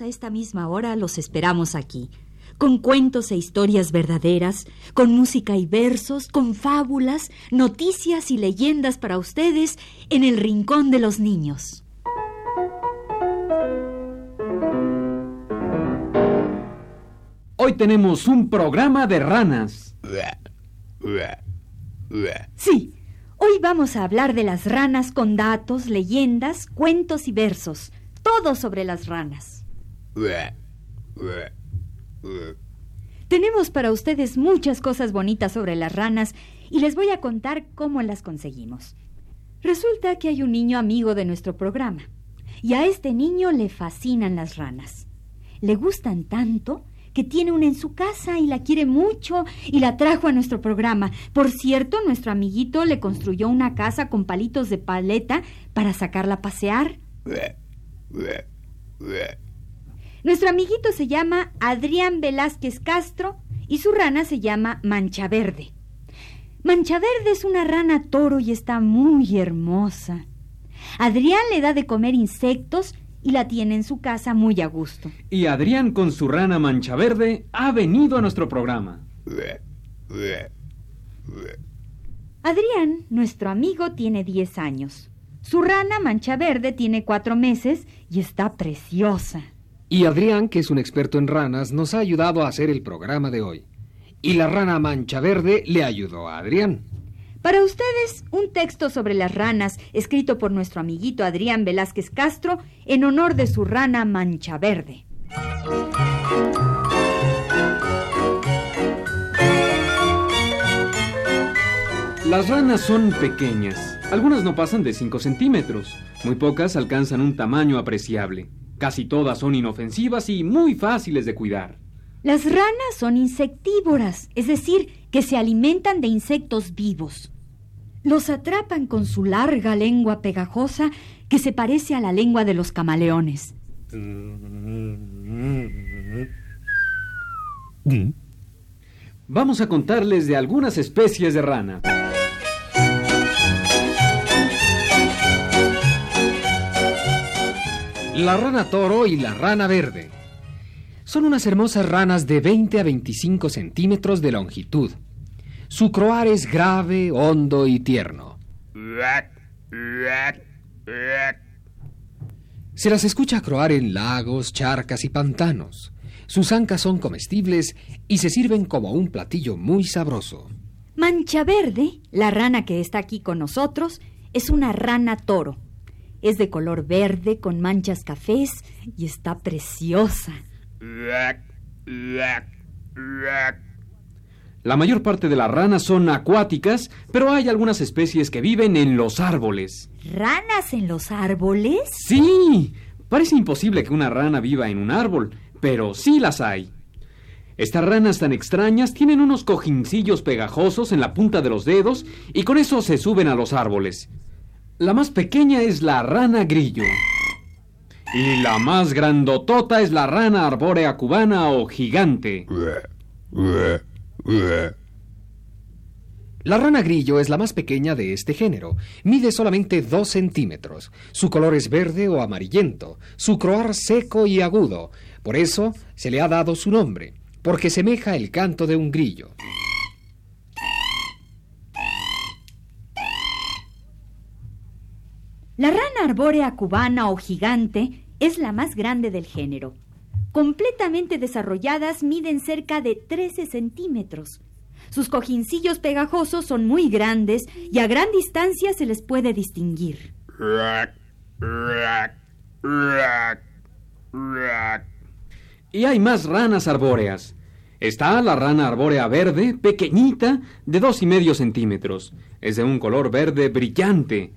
A esta misma hora los esperamos aquí, con cuentos e historias verdaderas, con música y versos, con fábulas, noticias y leyendas para ustedes en el Rincón de los Niños. Hoy tenemos un programa de ranas. Sí, hoy vamos a hablar de las ranas con datos, leyendas, cuentos y versos, todo sobre las ranas. Tenemos para ustedes muchas cosas bonitas sobre las ranas y les voy a contar cómo las conseguimos. Resulta que hay un niño amigo de nuestro programa y a este niño le fascinan las ranas. Le gustan tanto que tiene una en su casa y la quiere mucho y la trajo a nuestro programa. Por cierto, nuestro amiguito le construyó una casa con palitos de paleta para sacarla a pasear. Nuestro amiguito se llama Adrián Velázquez Castro y su rana se llama Mancha Verde. Mancha Verde es una rana toro y está muy hermosa. Adrián le da de comer insectos y la tiene en su casa muy a gusto. Y Adrián con su rana mancha verde ha venido a nuestro programa. Adrián, nuestro amigo, tiene 10 años. Su rana mancha verde tiene 4 meses y está preciosa. Y Adrián, que es un experto en ranas, nos ha ayudado a hacer el programa de hoy. Y la rana mancha verde le ayudó a Adrián. Para ustedes, un texto sobre las ranas, escrito por nuestro amiguito Adrián Velázquez Castro, en honor de su rana mancha verde. Las ranas son pequeñas. Algunas no pasan de 5 centímetros. Muy pocas alcanzan un tamaño apreciable. Casi todas son inofensivas y muy fáciles de cuidar. Las ranas son insectívoras, es decir, que se alimentan de insectos vivos. Los atrapan con su larga lengua pegajosa que se parece a la lengua de los camaleones. Vamos a contarles de algunas especies de rana. La rana toro y la rana verde. Son unas hermosas ranas de 20 a 25 centímetros de longitud. Su croar es grave, hondo y tierno. Se las escucha croar en lagos, charcas y pantanos. Sus ancas son comestibles y se sirven como un platillo muy sabroso. Mancha Verde, la rana que está aquí con nosotros, es una rana toro. Es de color verde con manchas cafés y está preciosa. La mayor parte de las ranas son acuáticas, pero hay algunas especies que viven en los árboles. ¿Ranas en los árboles? Sí, parece imposible que una rana viva en un árbol, pero sí las hay. Estas ranas tan extrañas tienen unos cojincillos pegajosos en la punta de los dedos y con eso se suben a los árboles. La más pequeña es la rana grillo. Y la más grandotota es la rana arbórea cubana o gigante. La rana grillo es la más pequeña de este género. Mide solamente 2 centímetros. Su color es verde o amarillento. Su croar seco y agudo. Por eso se le ha dado su nombre, porque semeja el canto de un grillo. La rana arbórea cubana o gigante es la más grande del género. Completamente desarrolladas miden cerca de 13 centímetros. Sus cojincillos pegajosos son muy grandes y a gran distancia se les puede distinguir. Y hay más ranas arbóreas. Está la rana arbórea verde, pequeñita, de dos y medio centímetros. Es de un color verde brillante.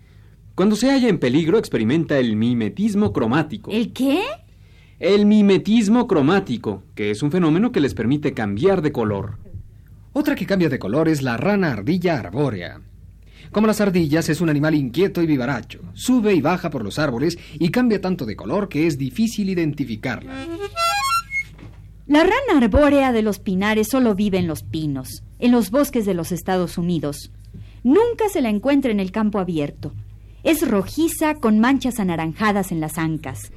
Cuando se halla en peligro experimenta el mimetismo cromático. ¿El qué? El mimetismo cromático, que es un fenómeno que les permite cambiar de color. Otra que cambia de color es la rana ardilla arbórea. Como las ardillas, es un animal inquieto y vivaracho. Sube y baja por los árboles y cambia tanto de color que es difícil identificarla. La rana arbórea de los pinares solo vive en los pinos, en los bosques de los Estados Unidos. Nunca se la encuentra en el campo abierto. Es rojiza con manchas anaranjadas en las ancas.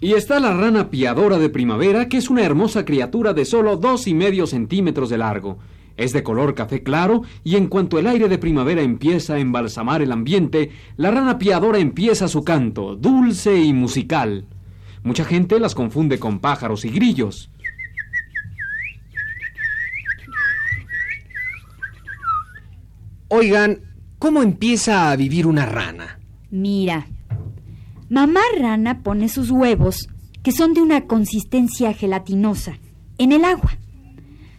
Y está la rana piadora de primavera, que es una hermosa criatura de solo dos y medio centímetros de largo. Es de color café claro y en cuanto el aire de primavera empieza a embalsamar el ambiente, la rana piadora empieza su canto, dulce y musical. Mucha gente las confunde con pájaros y grillos. Oigan, ¿cómo empieza a vivir una rana? Mira, mamá rana pone sus huevos, que son de una consistencia gelatinosa, en el agua.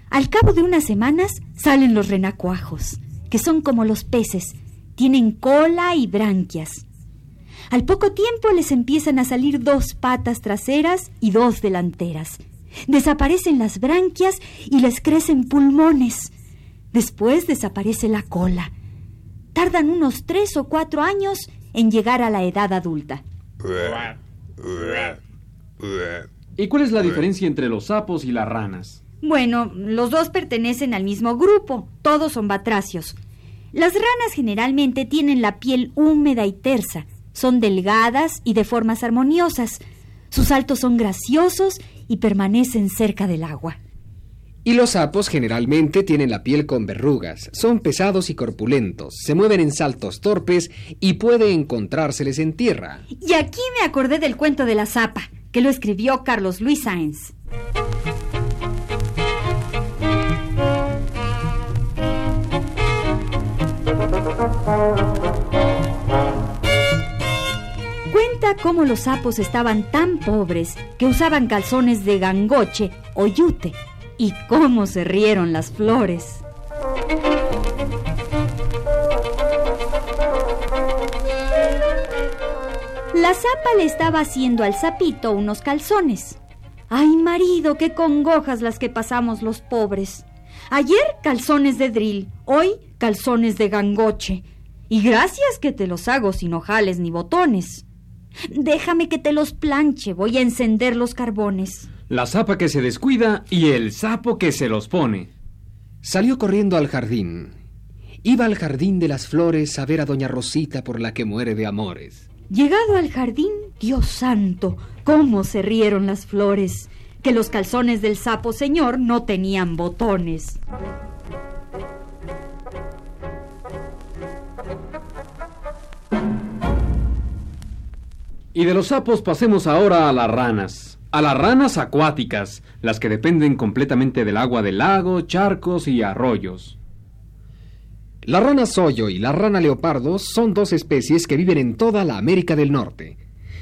Al cabo de unas semanas salen los renacuajos, que son como los peces, tienen cola y branquias. Al poco tiempo les empiezan a salir dos patas traseras y dos delanteras. Desaparecen las branquias y les crecen pulmones. Después desaparece la cola. Tardan unos tres o cuatro años en llegar a la edad adulta. ¿Y cuál es la diferencia entre los sapos y las ranas? Bueno, los dos pertenecen al mismo grupo, todos son batracios. Las ranas generalmente tienen la piel húmeda y tersa, son delgadas y de formas armoniosas. Sus saltos son graciosos y permanecen cerca del agua. Y los sapos generalmente tienen la piel con verrugas, son pesados y corpulentos, se mueven en saltos torpes y puede encontrárseles en tierra. Y aquí me acordé del cuento de la zapa, que lo escribió Carlos Luis Sáenz. Cuenta cómo los sapos estaban tan pobres que usaban calzones de gangoche o yute y cómo se rieron las flores. La zapa le estaba haciendo al sapito unos calzones. Ay, marido, qué congojas las que pasamos los pobres. Ayer calzones de drill, hoy calzones de gangoche. Y gracias que te los hago sin ojales ni botones. Déjame que te los planche, voy a encender los carbones. La zapa que se descuida y el sapo que se los pone. Salió corriendo al jardín. Iba al jardín de las flores a ver a doña Rosita por la que muere de amores. Llegado al jardín, Dios santo, cómo se rieron las flores, que los calzones del sapo señor no tenían botones. Y de los sapos pasemos ahora a las ranas. A las ranas acuáticas, las que dependen completamente del agua del lago, charcos y arroyos. La rana soyo y la rana leopardo son dos especies que viven en toda la América del Norte.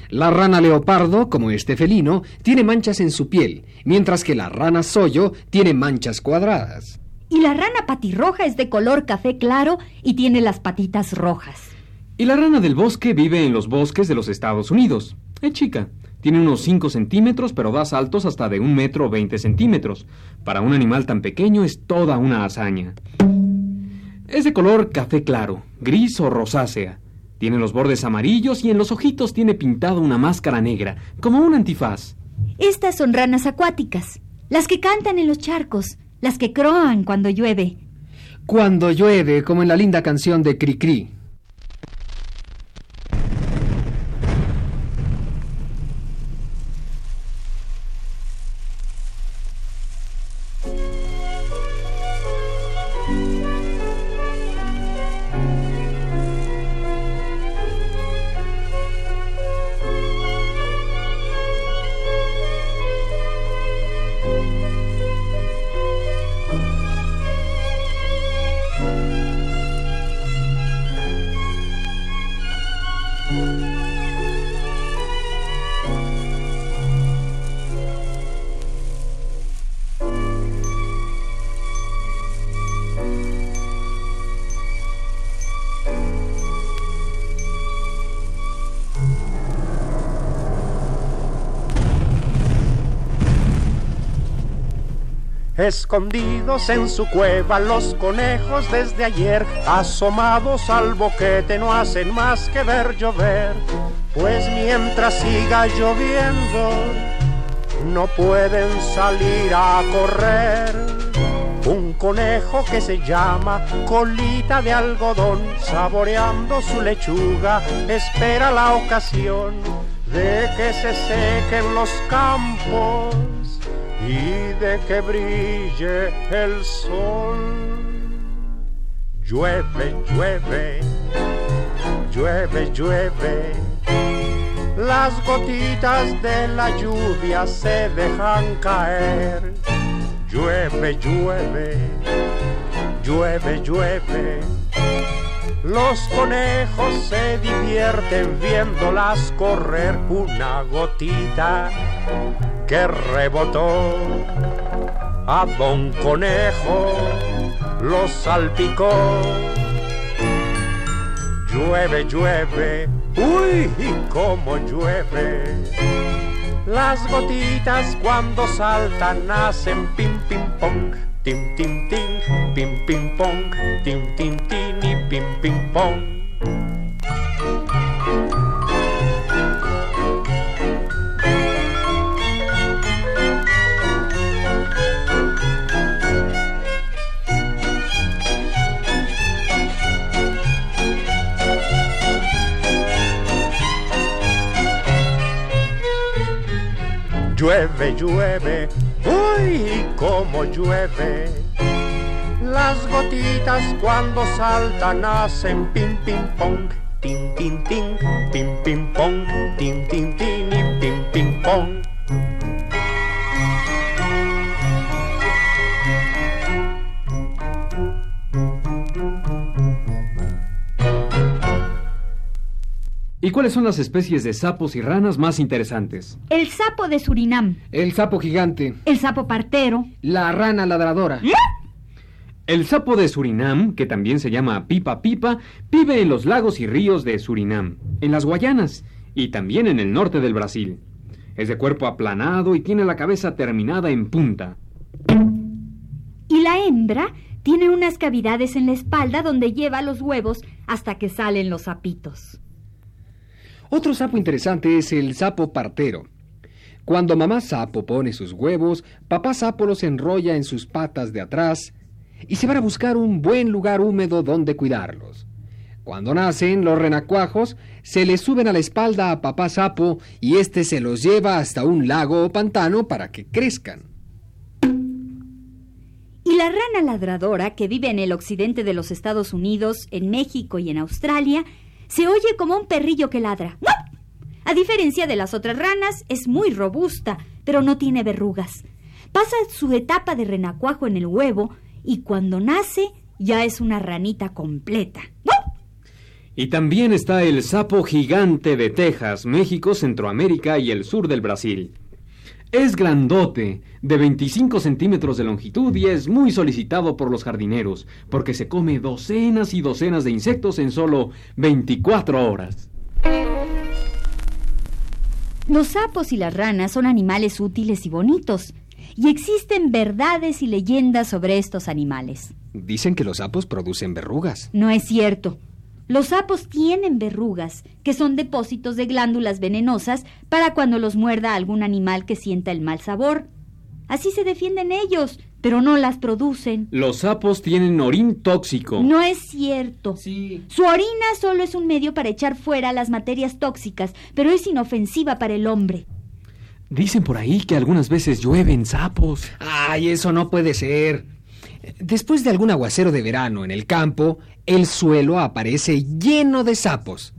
La rana leopardo, como este felino, tiene manchas en su piel, mientras que la rana soyo tiene manchas cuadradas. Y la rana patirroja es de color café claro y tiene las patitas rojas. Y la rana del bosque vive en los bosques de los Estados Unidos. Es chica. Tiene unos 5 centímetros, pero da saltos hasta de un metro 20 centímetros. Para un animal tan pequeño es toda una hazaña. Es de color café claro, gris o rosácea. Tiene los bordes amarillos y en los ojitos tiene pintado una máscara negra, como un antifaz. Estas son ranas acuáticas, las que cantan en los charcos, las que croan cuando llueve. Cuando llueve, como en la linda canción de Cricri. Escondidos en su cueva los conejos desde ayer, asomados al boquete no hacen más que ver llover, pues mientras siga lloviendo no pueden salir a correr. Un conejo que se llama colita de algodón, saboreando su lechuga, espera la ocasión de que se sequen los campos y de que brille el sol. Llueve, llueve, llueve, llueve. Las gotitas de la lluvia se dejan caer. Llueve, llueve, llueve, llueve. Los conejos se divierten viéndolas correr una gotita que rebotó a Don Conejo, lo salpicó. Llueve, llueve, uy, cómo llueve. Las gotitas cuando saltan hacen pim, pim, pong, tim, tim, tim, pim, pim, pong, tim, tim, tim y pim, pim, pong. Llueve, llueve, uy, cómo llueve. Las gotitas cuando saltan hacen pim, pim, pong, tin, tin, tin, pim, pim, pong, tin, tin, cuáles son las especies de sapos y ranas más interesantes? El sapo de Surinam, El sapo gigante, el sapo partero. la rana ladradora. El sapo de Surinam, que también se llama pipa pipa, vive en los lagos y ríos de Surinam, en las Guayanas y también en el norte del Brasil. Es de cuerpo aplanado y tiene la cabeza terminada en punta. Y la hembra tiene unas cavidades en la espalda donde lleva los huevos hasta que salen los sapitos. Otro sapo interesante es el sapo partero. Cuando mamá sapo pone sus huevos, papá sapo los enrolla en sus patas de atrás y se van a buscar un buen lugar húmedo donde cuidarlos. Cuando nacen, los renacuajos se les suben a la espalda a papá sapo y éste se los lleva hasta un lago o pantano para que crezcan. Y la rana ladradora, que vive en el occidente de los Estados Unidos, en México y en Australia, se oye como un perrillo que ladra. A diferencia de las otras ranas, es muy robusta, pero no tiene verrugas. Pasa su etapa de renacuajo en el huevo y cuando nace ya es una ranita completa. Y también está el sapo gigante de Texas, México, Centroamérica y el sur del Brasil. Es grandote, de 25 centímetros de longitud y es muy solicitado por los jardineros, porque se come docenas y docenas de insectos en solo 24 horas. Los sapos y las ranas son animales útiles y bonitos, y existen verdades y leyendas sobre estos animales. Dicen que los sapos producen verrugas. No es cierto. Los sapos tienen verrugas, que son depósitos de glándulas venenosas para cuando los muerda algún animal que sienta el mal sabor. Así se defienden ellos, pero no las producen. Los sapos tienen orín tóxico. No es cierto. Sí. Su orina solo es un medio para echar fuera las materias tóxicas, pero es inofensiva para el hombre. Dicen por ahí que algunas veces llueven sapos. Ay, eso no puede ser. Después de algún aguacero de verano en el campo, el suelo aparece lleno de sapos.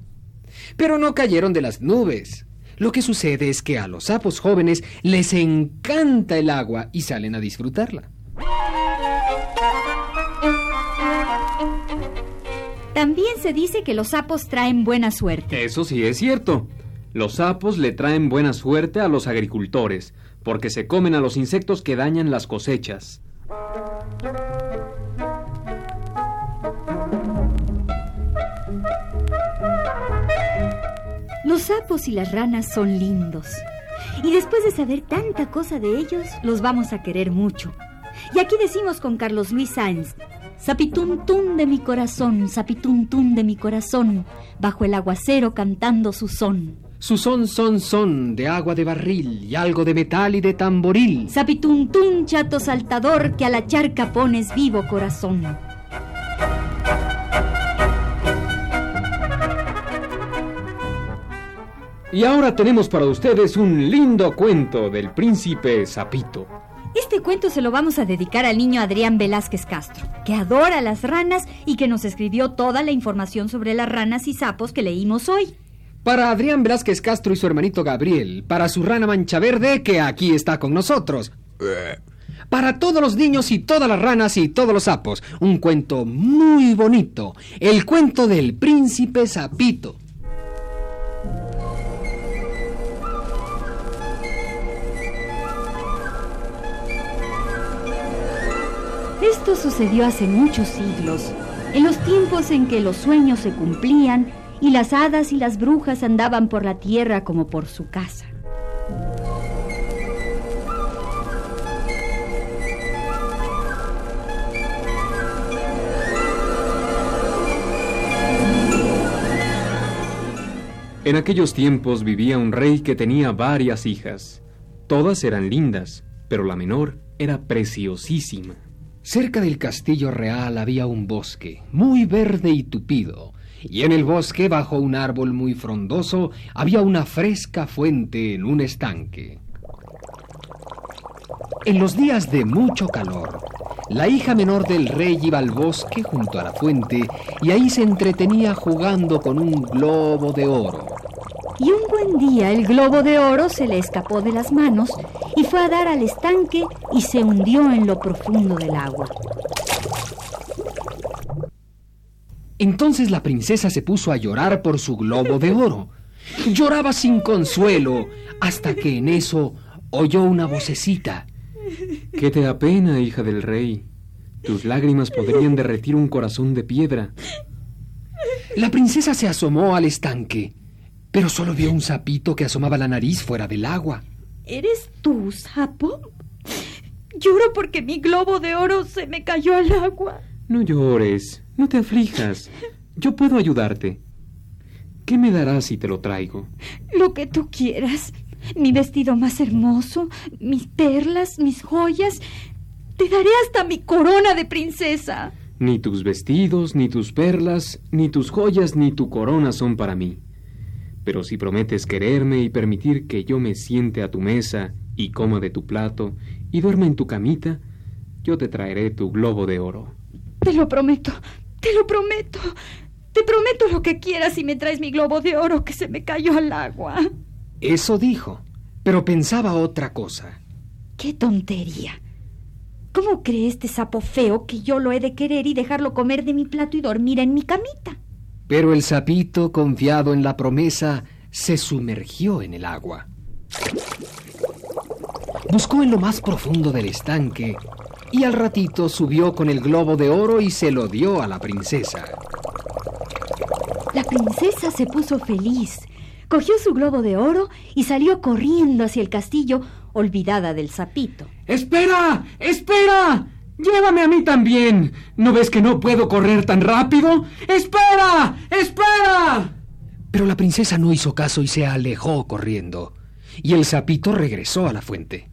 Pero no cayeron de las nubes. Lo que sucede es que a los sapos jóvenes les encanta el agua y salen a disfrutarla. También se dice que los sapos traen buena suerte. Eso sí es cierto. Los sapos le traen buena suerte a los agricultores, porque se comen a los insectos que dañan las cosechas. Los sapos y las ranas son lindos. Y después de saber tanta cosa de ellos, los vamos a querer mucho. Y aquí decimos con Carlos Luis Sáenz, Zapituntún de mi corazón, zapituntún de mi corazón, bajo el aguacero cantando su son. Su son, son, son, de agua de barril y algo de metal y de tamboril. Zapituntún, chato saltador, que a la charca pones vivo corazón. Y ahora tenemos para ustedes un lindo cuento del príncipe Zapito. Este cuento se lo vamos a dedicar al niño Adrián Velázquez Castro, que adora las ranas y que nos escribió toda la información sobre las ranas y sapos que leímos hoy. Para Adrián Velázquez Castro y su hermanito Gabriel, para su rana mancha verde que aquí está con nosotros. Para todos los niños y todas las ranas y todos los sapos, un cuento muy bonito, el cuento del príncipe Zapito. Esto sucedió hace muchos siglos, en los tiempos en que los sueños se cumplían y las hadas y las brujas andaban por la tierra como por su casa. En aquellos tiempos vivía un rey que tenía varias hijas. Todas eran lindas, pero la menor era preciosísima. Cerca del castillo real había un bosque, muy verde y tupido, y en el bosque, bajo un árbol muy frondoso, había una fresca fuente en un estanque. En los días de mucho calor, la hija menor del rey iba al bosque junto a la fuente y ahí se entretenía jugando con un globo de oro. Y un buen día el globo de oro se le escapó de las manos y fue a dar al estanque y se hundió en lo profundo del agua. Entonces la princesa se puso a llorar por su globo de oro. Lloraba sin consuelo hasta que en eso oyó una vocecita. ¿Qué te apena, hija del rey? Tus lágrimas podrían derretir un corazón de piedra. La princesa se asomó al estanque, pero solo vio un sapito que asomaba la nariz fuera del agua. ¿Eres tú, sapo? Lloro porque mi globo de oro se me cayó al agua. No llores, no te aflijas. Yo puedo ayudarte. ¿Qué me darás si te lo traigo? Lo que tú quieras. Mi vestido más hermoso, mis perlas, mis joyas. Te daré hasta mi corona de princesa. Ni tus vestidos, ni tus perlas, ni tus joyas, ni tu corona son para mí. Pero si prometes quererme y permitir que yo me siente a tu mesa y coma de tu plato y duerma en tu camita, yo te traeré tu globo de oro. Te lo prometo, te lo prometo. Te prometo lo que quieras si me traes mi globo de oro que se me cayó al agua. Eso dijo, pero pensaba otra cosa. ¡Qué tontería! ¿Cómo cree este sapo feo que yo lo he de querer y dejarlo comer de mi plato y dormir en mi camita? Pero el sapito, confiado en la promesa, se sumergió en el agua. Buscó en lo más profundo del estanque y al ratito subió con el globo de oro y se lo dio a la princesa. La princesa se puso feliz, cogió su globo de oro y salió corriendo hacia el castillo, olvidada del sapito. ¡Espera! ¡Espera! Llévame a mí también. ¿No ves que no puedo correr tan rápido? ¡Espera! ¡Espera! Pero la princesa no hizo caso y se alejó corriendo. Y el sapito regresó a la fuente.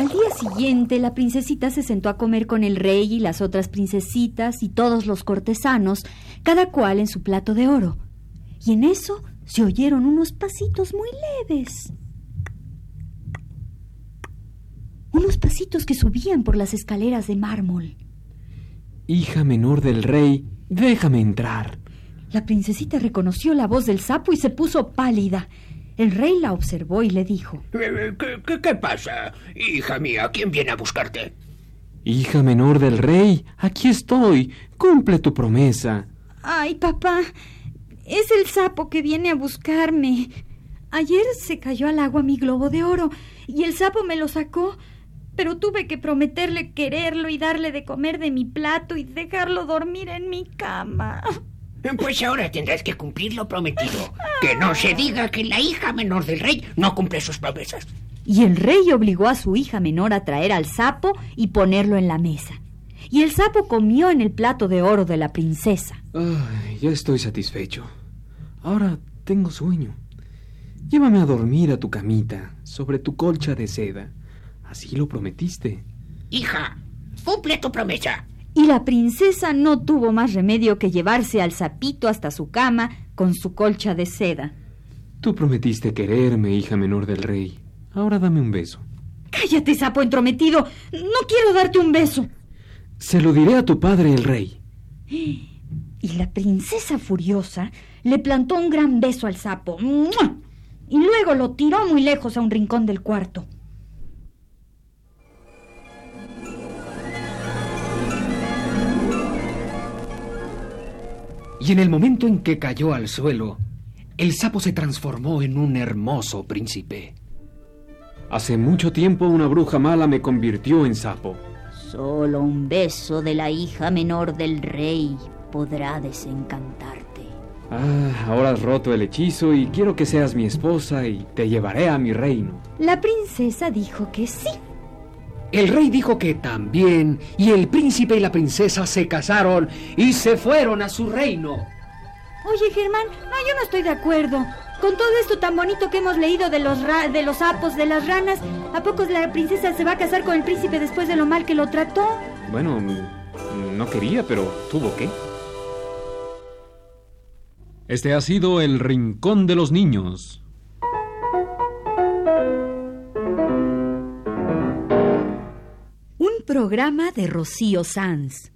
Al día siguiente, la princesita se sentó a comer con el rey y las otras princesitas y todos los cortesanos, cada cual en su plato de oro. Y en eso se oyeron unos pasitos muy leves. Unos pasitos que subían por las escaleras de mármol. Hija menor del rey, déjame entrar. La princesita reconoció la voz del sapo y se puso pálida. El rey la observó y le dijo ¿Qué, qué, qué pasa, hija mía? ¿Quién viene a buscarte? Hija menor del rey, aquí estoy. Cumple tu promesa. Ay, papá, es el sapo que viene a buscarme. Ayer se cayó al agua mi globo de oro y el sapo me lo sacó, pero tuve que prometerle quererlo y darle de comer de mi plato y dejarlo dormir en mi cama. Pues ahora tendrás que cumplir lo prometido. Que no se diga que la hija menor del rey no cumple sus promesas. Y el rey obligó a su hija menor a traer al sapo y ponerlo en la mesa. Y el sapo comió en el plato de oro de la princesa. Ay, ya estoy satisfecho. Ahora tengo sueño. Llévame a dormir a tu camita, sobre tu colcha de seda. Así lo prometiste. Hija, cumple tu promesa. Y la princesa no tuvo más remedio que llevarse al sapito hasta su cama con su colcha de seda. Tú prometiste quererme, hija menor del rey. Ahora dame un beso. Cállate, sapo entrometido. No quiero darte un beso. Se lo diré a tu padre, el rey. Y la princesa furiosa le plantó un gran beso al sapo. ¡Mua! Y luego lo tiró muy lejos a un rincón del cuarto. Y en el momento en que cayó al suelo, el sapo se transformó en un hermoso príncipe. Hace mucho tiempo una bruja mala me convirtió en sapo. Solo un beso de la hija menor del rey podrá desencantarte. Ah, ahora has roto el hechizo y quiero que seas mi esposa y te llevaré a mi reino. La princesa dijo que sí. El rey dijo que también, y el príncipe y la princesa se casaron y se fueron a su reino. Oye, Germán, no, yo no estoy de acuerdo. Con todo esto tan bonito que hemos leído de los, ra- de los sapos, de las ranas, ¿a poco la princesa se va a casar con el príncipe después de lo mal que lo trató? Bueno, no quería, pero tuvo que. Este ha sido el Rincón de los Niños. Programa de Rocío Sanz.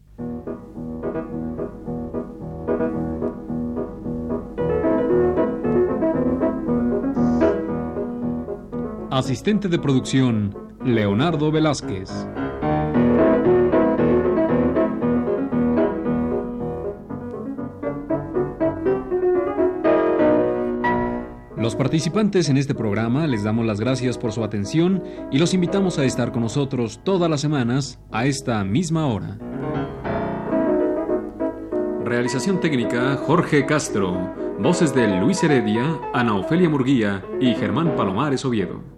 Asistente de producción, Leonardo Velázquez. Los participantes en este programa les damos las gracias por su atención y los invitamos a estar con nosotros todas las semanas a esta misma hora. Realización técnica Jorge Castro. Voces de Luis Heredia, Ana Ofelia Murguía y Germán Palomares Oviedo.